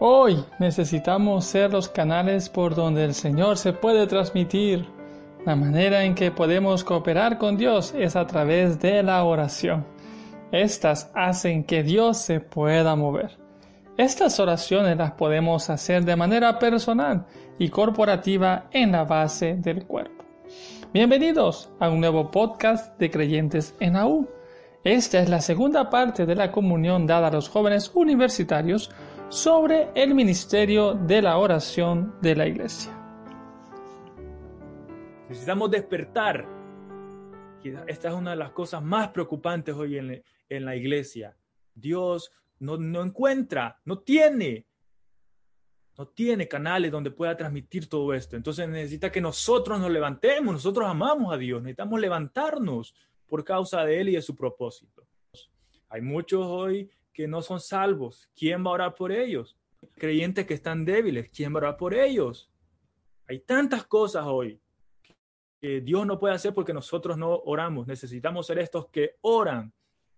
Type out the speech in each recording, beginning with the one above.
Hoy necesitamos ser los canales por donde el Señor se puede transmitir. La manera en que podemos cooperar con Dios es a través de la oración. Estas hacen que Dios se pueda mover. Estas oraciones las podemos hacer de manera personal y corporativa en la base del cuerpo. Bienvenidos a un nuevo podcast de creyentes en AU. Esta es la segunda parte de la comunión dada a los jóvenes universitarios sobre el ministerio de la oración de la iglesia. Necesitamos despertar. Esta es una de las cosas más preocupantes hoy en, la iglesia. Dios no, no encuentra, no tiene, no tiene canales donde pueda transmitir todo esto. Entonces necesita que nosotros nos levantemos. Nosotros amamos a Dios. Necesitamos levantarnos por causa de Él y de su propósito. Hay muchos hoy que no son salvos, ¿quién va a orar por ellos? Creyentes que están débiles, ¿quién va a orar por ellos? Hay tantas cosas hoy que Dios no puede hacer porque nosotros no oramos. Necesitamos ser estos que oran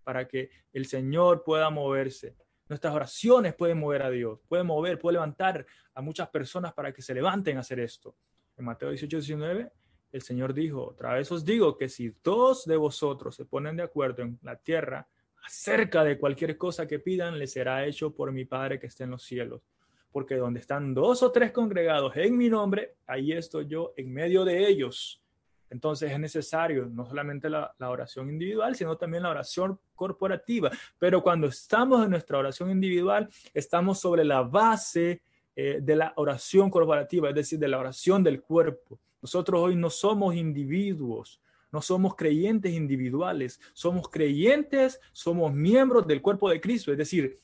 para que el Señor pueda moverse. Nuestras oraciones pueden mover a Dios, pueden mover, puede levantar a muchas personas para que se levanten a hacer esto. En Mateo 18, 19, el Señor dijo, otra vez os digo que si dos de vosotros se ponen de acuerdo en la tierra acerca de cualquier cosa que pidan, les será hecho por mi Padre que está en los cielos. Porque donde están dos o tres congregados en mi nombre, ahí estoy yo en medio de ellos. Entonces es necesario no solamente la, oración individual, sino también la oración corporativa. Pero cuando estamos en nuestra oración individual, estamos sobre la base eh, de la oración corporativa, es decir, de la oración del cuerpo. Nosotros hoy no somos individuos, no somos creyentes individuales, somos creyentes, somos miembros del cuerpo de Cristo. Es decir,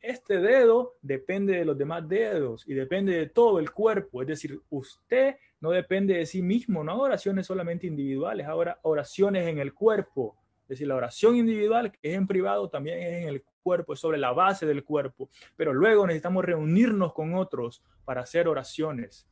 este dedo depende de los demás dedos y depende de todo el cuerpo. Es decir, usted no depende de sí mismo, no oraciones solamente individuales, ahora oraciones en el cuerpo. Es decir, la oración individual que es en privado también es en el cuerpo, es sobre la base del cuerpo. Pero luego necesitamos reunirnos con otros para hacer oraciones.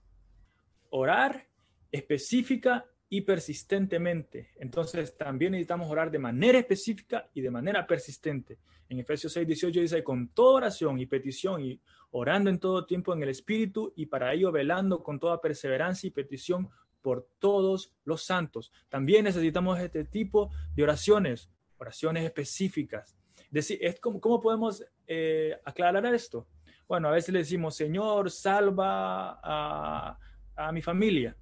Orar específica y persistentemente. Entonces también necesitamos orar de manera específica y de manera persistente. En Efesios 6, 18 dice, con toda oración y petición y orando en todo tiempo en el Espíritu y para ello velando con toda perseverancia y petición por todos los santos. También necesitamos este tipo de oraciones, oraciones específicas. Decir, es como, ¿Cómo podemos eh, aclarar esto? Bueno, a veces le decimos, Señor, salva a, a mi familia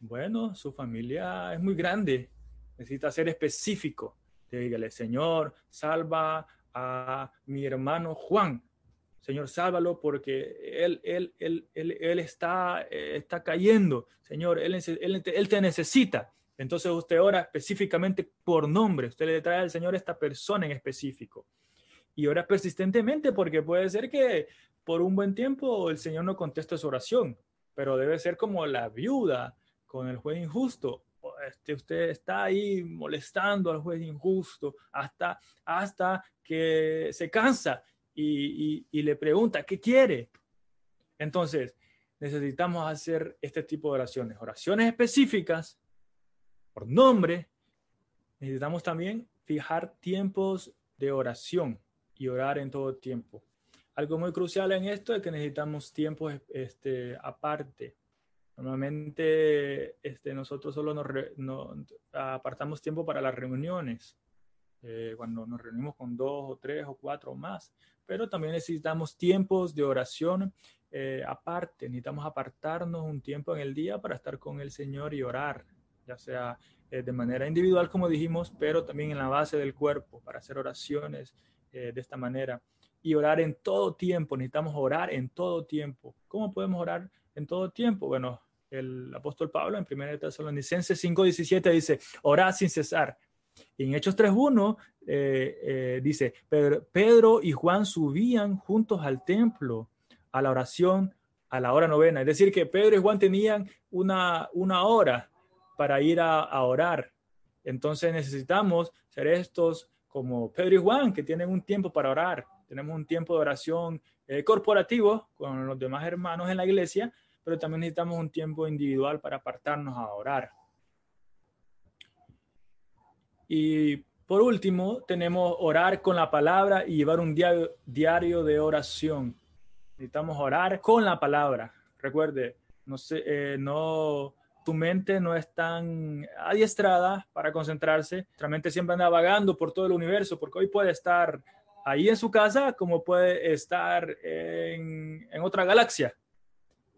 bueno, su familia es muy grande, necesita ser específico. Dígale, Señor, salva a mi hermano Juan. Señor, sálvalo porque él, él, él, él, está, está cayendo. Señor, él, él, te necesita. Entonces usted ora específicamente por nombre. Usted le trae al Señor esta persona en específico. Y ora persistentemente porque puede ser que por un buen tiempo el Señor no conteste su oración, pero debe ser como la viuda con el juez injusto. Este, usted está ahí molestando al juez injusto hasta, hasta que se cansa y, y le pregunta, ¿qué quiere? Entonces, necesitamos hacer este tipo de oraciones, oraciones específicas por nombre. Necesitamos también fijar tiempos de oración y orar en todo tiempo. Algo muy crucial en esto es que necesitamos tiempos este, aparte Normalmente este, nosotros solo nos, apartamos tiempo para las reuniones, eh, cuando nos reunimos con dos o tres o cuatro o más, pero también necesitamos tiempos de oración eh, aparte, necesitamos apartarnos un tiempo en el día para estar con el Señor y orar, ya sea eh, de manera individual, como dijimos, pero también en la base del cuerpo, para hacer oraciones de esta manera. Y orar en todo tiempo, necesitamos orar en todo tiempo. ¿Cómo podemos orar en todo tiempo? Bueno, el apóstol Pablo en 1 Tesalonicenses 5:17 dice, orad sin cesar. En Hechos 3:1 eh, eh, dice, Pedro y Juan subían juntos al templo a la oración a la hora novena. Es decir, que Pedro y Juan tenían una, una hora para ir a, orar. Entonces necesitamos ser estos como Pedro y Juan, que tienen un tiempo para orar. Tenemos un tiempo de oración eh, corporativo con los demás hermanos en la iglesia, pero también necesitamos un tiempo individual para apartarnos a orar. Y por último, tenemos orar con la palabra y llevar un diario, de oración. Necesitamos orar con la palabra. Recuerde, eh, no tu mente no es tan adiestrada para concentrarse. Nuestra mente siempre anda vagando por todo el universo, porque hoy puede estar ahí en su casa como puede estar en otra galaxia.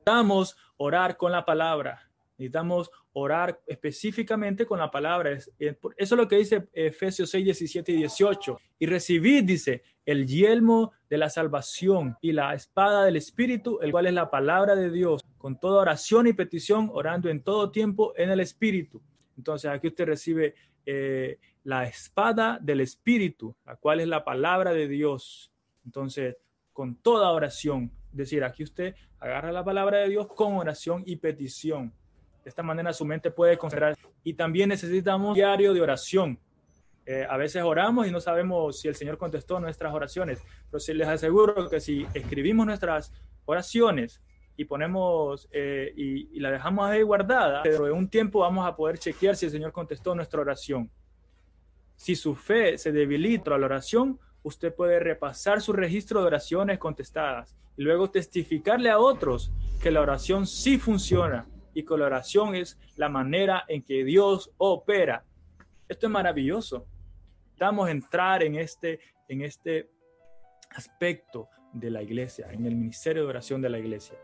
Necesitamos orar con la palabra. Necesitamos orar específicamente con la palabra. Eso es lo que dice Efesios 6, 17 y 18. Y recibid, dice, el yelmo de la salvación y la espada del Espíritu, el cual es la palabra de Dios, con toda oración y petición, orando en todo tiempo en el Espíritu. Entonces aquí usted recibe eh, la espada del Espíritu, la cual es la palabra de Dios. Entonces, con toda oración, decir, aquí usted agarra la palabra de Dios con oración y petición. De esta manera su mente puede concentrar. Y también necesitamos un diario de oración. Eh, a veces oramos y no sabemos si el Señor contestó nuestras oraciones, pero si les aseguro que si escribimos nuestras oraciones y ponemos eh, y, y, la dejamos ahí guardada, dentro de un tiempo vamos a poder chequear si el Señor contestó nuestra oración. Si su fe se debilita a la oración, usted puede repasar su registro de oraciones contestadas y luego testificarle a otros que la oración sí funciona y que la oración es la manera en que Dios opera. Esto es maravilloso. Estamos a entrar en este, en este aspecto de la iglesia, en el ministerio de oración de la iglesia.